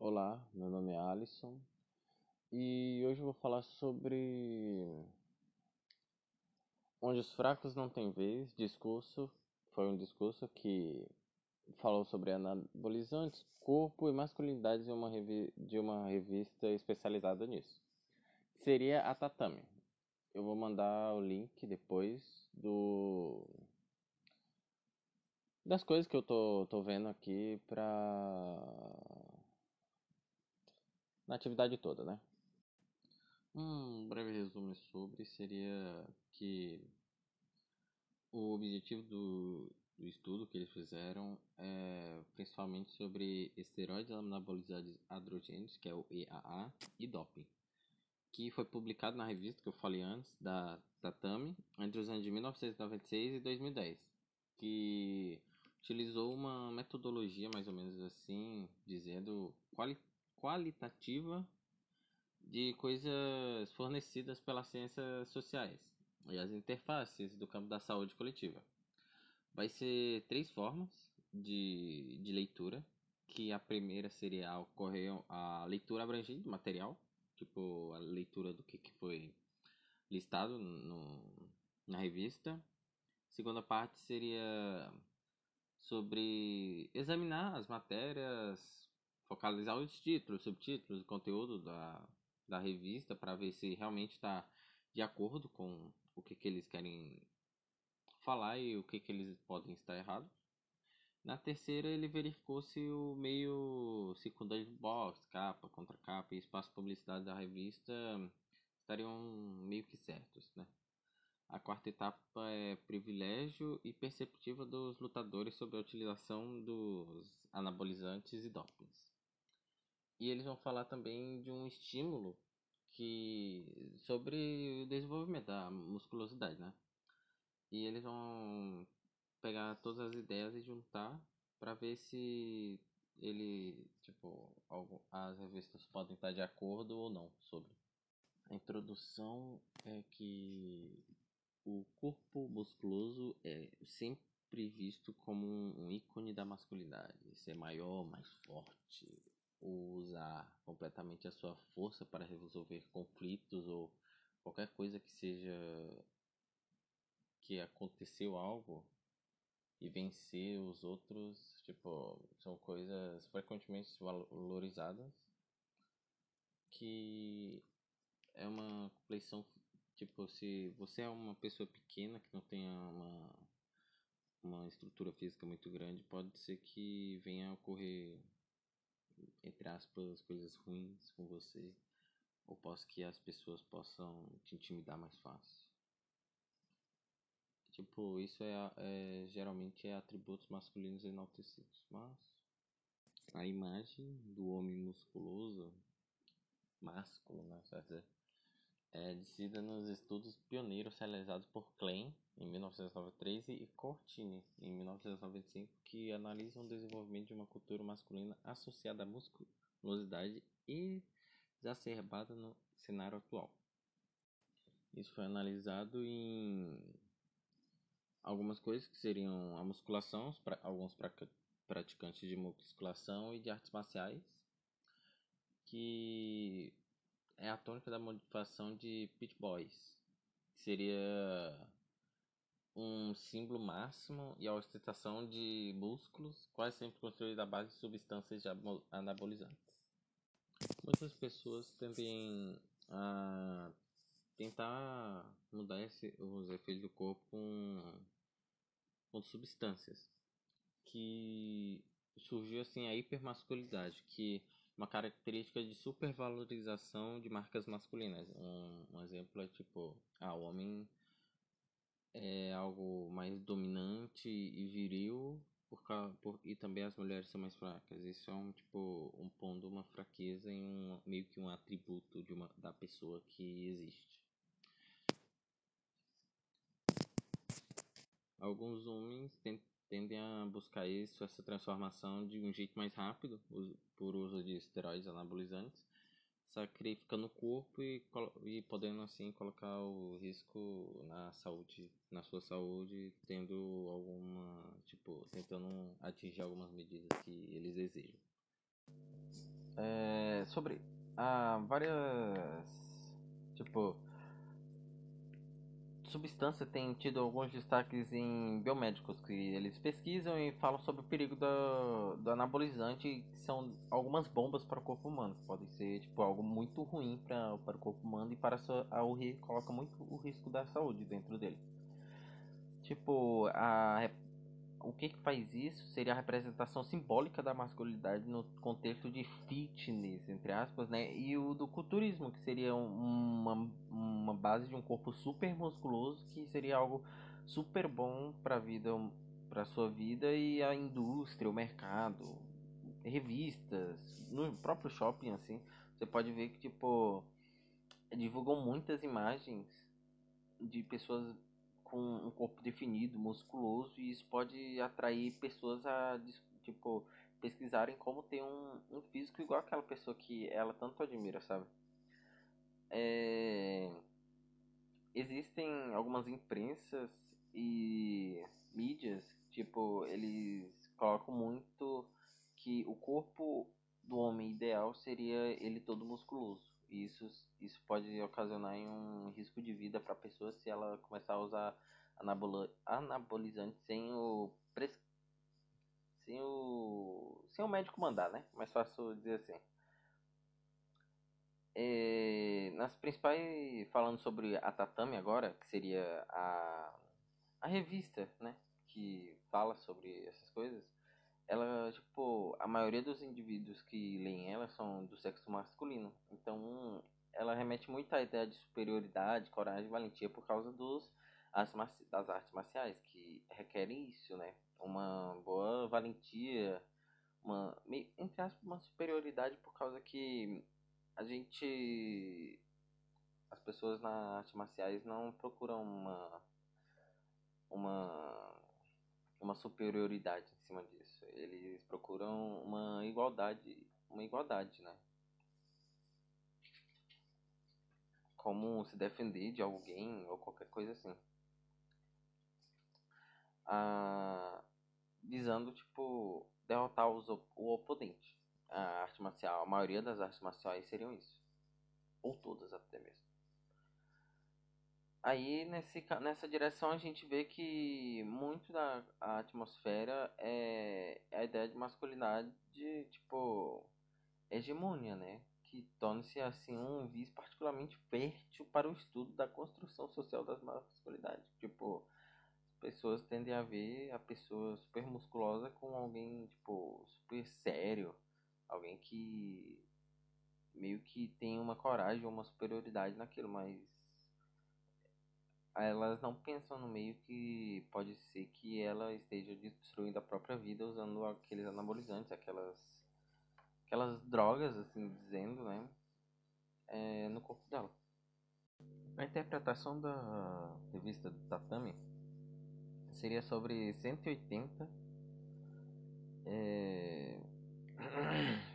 Olá, meu nome é Alisson e hoje eu vou falar sobre Onde os fracos não têm vez. Discurso foi um discurso que falou sobre anabolizantes, corpo e masculinidade de uma, de uma revista especializada nisso. Seria a Tatame. Eu vou mandar o link depois do das coisas que eu tô, tô vendo aqui pra na atividade toda, né? Um breve resumo sobre seria que o objetivo do, do estudo que eles fizeram é principalmente sobre esteroides anabolizantes androgênicos, que é o EAA, e doping, que foi publicado na revista que eu falei antes, da Tatami, entre os anos de 1996 e 2010, que utilizou uma metodologia mais ou menos assim, dizendo quali qualitativa de coisas fornecidas pelas ciências sociais e as interfaces do campo da saúde coletiva. Vai ser três formas de, de leitura, que a primeira seria ocorrer a leitura abrangente do material, tipo a leitura do que, que foi listado no, na revista. Segunda parte seria sobre examinar as matérias, focalizar os títulos, subtítulos, o conteúdo da, da revista para ver se realmente está de acordo com o que, que eles querem falar e o que, que eles podem estar errados. Na terceira, ele verificou se o meio secundário de box, capa, contracapa e espaço de publicidade da revista estariam meio que certos, né? A quarta etapa é privilégio e perceptiva dos lutadores sobre a utilização dos anabolizantes e dopings. E eles vão falar também de um estímulo que sobre o desenvolvimento da musculosidade, né? E eles vão pegar todas as ideias e juntar para ver se ele, tipo, as revistas podem estar de acordo ou não sobre. A introdução é que o corpo musculoso é sempre visto como um ícone da masculinidade, ser maior, mais forte, usar completamente a sua força para resolver conflitos ou qualquer coisa que seja que aconteceu algo e vencer os outros, tipo, são coisas frequentemente valorizadas que é uma compleição, tipo, se você é uma pessoa pequena que não tenha uma uma estrutura física muito grande, pode ser que venha a ocorrer entre aspas, coisas ruins com você, ou posso que as pessoas possam te intimidar mais fácil. Tipo, isso é, é geralmente é atributos masculinos enaltecidos, mas a imagem do homem musculoso, másculo, né? É decidida nos estudos pioneiros realizados por Klein em 1993 e Cortini em 1995, que analisam o desenvolvimento de uma cultura masculina associada à musculosidade exacerbada no cenário atual. Isso foi analisado em algumas coisas que seriam a musculação, alguns praticantes de musculação e de artes marciais, que é a tônica da motivação de Pit Boys. Seria um símbolo máximo e a ostentação de músculos, quase sempre construída à base de substâncias anabolizantes. Muitas pessoas tendem a tentar mudar esse, os efeitos do corpo com, com substâncias que surgiu assim a hipermasculinidade, que uma característica de supervalorização de marcas masculinas. Um, um exemplo é tipo, ah, o homem é algo mais dominante e viril por, por, e também as mulheres são mais fracas. Isso é um tipo um pondo uma fraqueza em um meio que um atributo de uma da pessoa que existe. Alguns homens tendem a buscar isso, essa transformação de um jeito mais rápido, por uso de esteroides anabolizantes, sacrificando o corpo e, e podendo assim colocar o risco na saúde, na sua saúde, tendo alguma, tipo, tentando atingir algumas medidas que eles desejam. É, sobre ah, várias. Tipo. Substância tem tido alguns destaques em biomédicos que eles pesquisam e falam sobre o perigo do, do anabolizante, que são algumas bombas para o corpo humano. Podem ser tipo algo muito ruim para, para o corpo humano e para a, o, coloca muito o risco da saúde dentro dele. Tipo, a o que, que faz isso seria a representação simbólica da masculinidade no contexto de fitness, entre aspas, né? E o do culturismo, que seria uma, uma base de um corpo super musculoso, que seria algo super bom para a vida, para sua vida e a indústria, o mercado, revistas, no próprio shopping, assim, você pode ver que, tipo, divulgam muitas imagens de pessoas com um corpo definido, musculoso, e isso pode atrair pessoas a, tipo, pesquisarem como ter um, um físico igual aquela pessoa que ela tanto admira, sabe? É... Existem algumas imprensas e mídias, tipo, eles colocam muito que o corpo do homem ideal seria ele todo musculoso. E isso, isso pode ocasionar um risco de vida para a pessoa se ela começar a usar anabolo, anabolizante sem o, pres, sem o sem o médico mandar, né? Mais fácil dizer assim. É, nas principais falando sobre a Tatame agora, que seria a a revista, né, que fala sobre essas coisas, ela, tipo, a maioria dos indivíduos que leem ela são do sexo masculino. Então, ela remete muito à ideia de superioridade, coragem e valentia por causa dos das artes marciais, que requerem isso, né? Uma boa valentia, uma, entre aspas, uma superioridade por causa que a gente. As pessoas nas artes marciais não procuram uma. uma. uma superioridade em cima disso. Eles procuram uma igualdade. Uma igualdade, né? Como se defender de alguém ou qualquer coisa assim ah, visando, tipo, derrotar os, o oponente. A arte marcial, a maioria das artes marciais seriam isso. Ou todas até mesmo. Aí nesse, nessa direção a gente vê que muito da atmosfera é, é a ideia de masculinidade, tipo, hegemônia, né? Que torna-se assim um viés particularmente fértil para o estudo da construção social das masculinidades. Tipo, pessoas tendem a ver a pessoa super musculosa com alguém, tipo, super sério. Alguém que meio que tem uma coragem ou uma superioridade naquilo, mas elas não pensam no meio que pode ser que ela esteja destruindo a própria vida usando aqueles anabolizantes, aquelas aquelas drogas, assim dizendo, né, é, no corpo dela. A interpretação da revista Tatami seria sobre 180 é,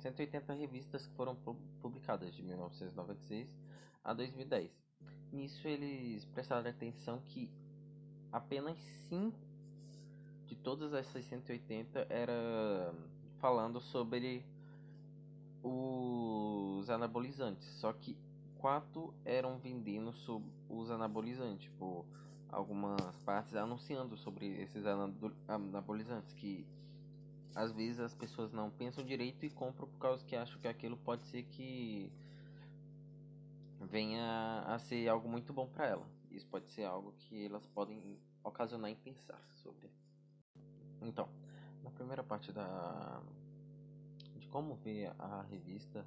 180 revistas que foram publicadas de 1996 a 2010. Nisso eles prestaram atenção que apenas 5 de todas essas 180 era falando sobre os anabolizantes, só que quatro eram vendendo sobre os anabolizantes, tipo algumas partes anunciando sobre esses anabolizantes que às vezes as pessoas não pensam direito e compram por causa que acham que aquilo pode ser que venha a ser algo muito bom para ela. Isso pode ser algo que elas podem ocasionar em pensar sobre. Então, na primeira parte da de como ver a revista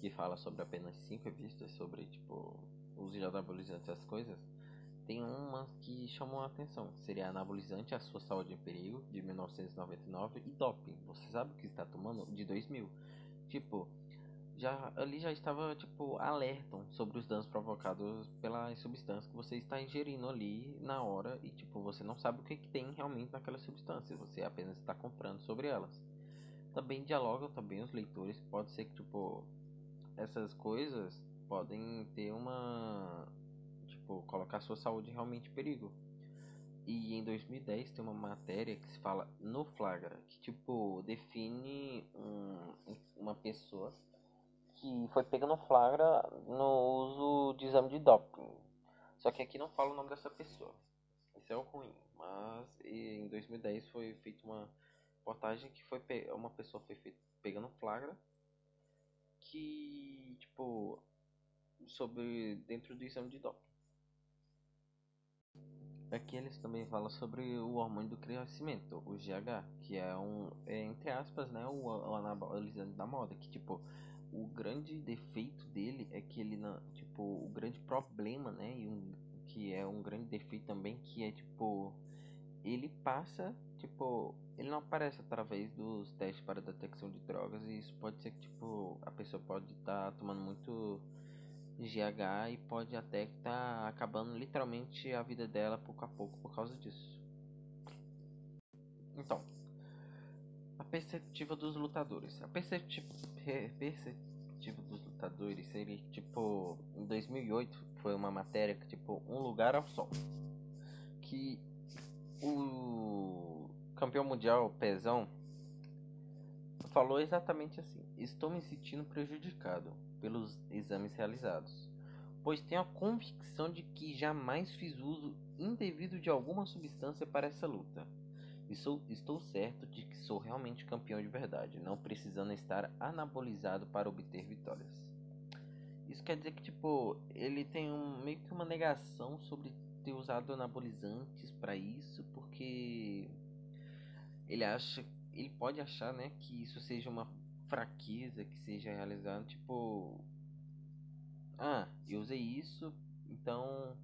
que fala sobre apenas cinco revistas sobre tipo os anabolizantes e as coisas, tem umas que chamam a atenção. Seria anabolizante, a sua saúde em perigo, de 1999, e doping. Você sabe o que está tomando? De 2000. Tipo, já ali já estava tipo alertam sobre os danos provocados pela substância que você está ingerindo ali na hora e tipo você não sabe o que, que tem realmente naquela substância, você apenas está comprando sobre elas. Também dialogam também os leitores, pode ser que tipo essas coisas podem ter uma tipo, colocar sua saúde realmente em perigo. E em 2010 tem uma matéria que se fala no flagra, que tipo define um, uma pessoa que foi pega no flagra no uso de exame de doping. Só que aqui não fala o nome dessa pessoa. Isso é o ruim. Mas em 2010 foi feita uma reportagem que foi uma pessoa foi feita pegando flagra que tipo sobre dentro do exame de doping. Aqui eles também falam sobre o hormônio do crescimento, o GH, que é um, é, entre aspas, né, o, o anabolizante da moda, que tipo, o grande defeito dele é que ele não, tipo, o grande problema, né, e um, que é um grande defeito também, que é tipo, ele passa, tipo, ele não aparece através dos testes para detecção de drogas e isso pode ser que tipo, a pessoa pode estar tá tomando muito GH e pode até estar tá acabando literalmente a vida dela pouco a pouco por causa disso. Então, a perspectiva dos lutadores. A perspectiva, perspectiva dos lutadores seria tipo em 2008 foi uma matéria que tipo um lugar ao sol que o campeão mundial Pezão falou exatamente assim: Estou me sentindo prejudicado pelos exames realizados, pois tenho a convicção de que jamais fiz uso indevido de alguma substância para essa luta. E sou, estou certo de que sou realmente campeão de verdade, não precisando estar anabolizado para obter vitórias. Isso quer dizer que, tipo, ele tem um, meio que uma negação sobre ter usado anabolizantes para isso, porque ele acha, ele pode achar, né, que isso seja uma fraqueza que seja realizada, tipo, ah, eu usei isso, então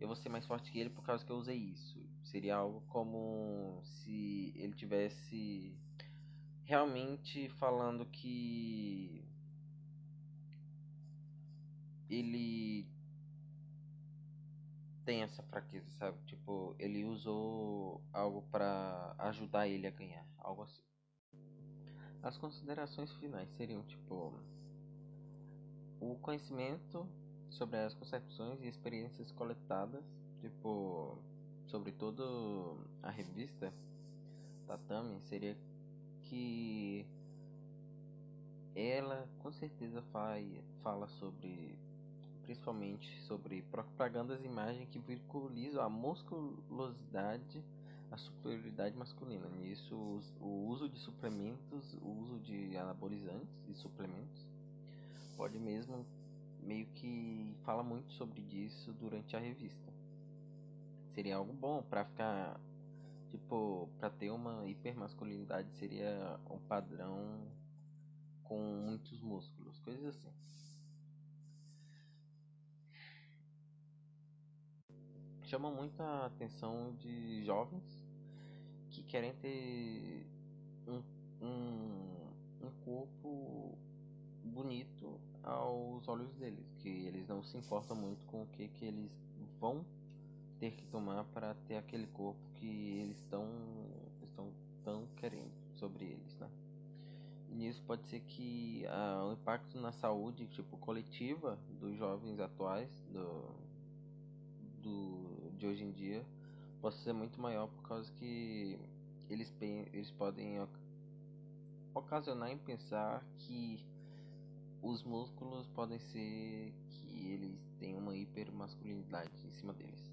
eu vou ser mais forte que ele por causa que eu usei isso. Seria algo como se ele tivesse realmente falando que ele tem essa fraqueza, sabe? Tipo, ele usou algo para ajudar ele a ganhar, algo assim. As considerações finais seriam tipo o conhecimento sobre as concepções e experiências coletadas, tipo, sobre toda a revista Tatami, seria que ela com certeza fala sobre principalmente sobre propagandas e imagens que veiculizam a musculosidade a superioridade masculina. Nisso, o uso de suplementos, o uso de anabolizantes e suplementos pode mesmo meio que fala muito sobre isso durante a revista. Seria algo bom para ficar tipo, para ter uma hipermasculinidade seria um padrão com muitos músculos, coisas assim. chama muito a atenção de jovens que querem ter um, um, um corpo bonito aos olhos deles, que eles não se importam muito com o que, que eles vão ter que tomar para ter aquele corpo que eles estão estão tão querendo sobre eles, né? E nisso pode ser que ah, o impacto na saúde tipo coletiva dos jovens atuais do, do de hoje em dia possa ser muito maior por causa que eles, eles podem ocasionar em pensar que os músculos podem ser que eles têm uma hipermasculinidade em cima deles.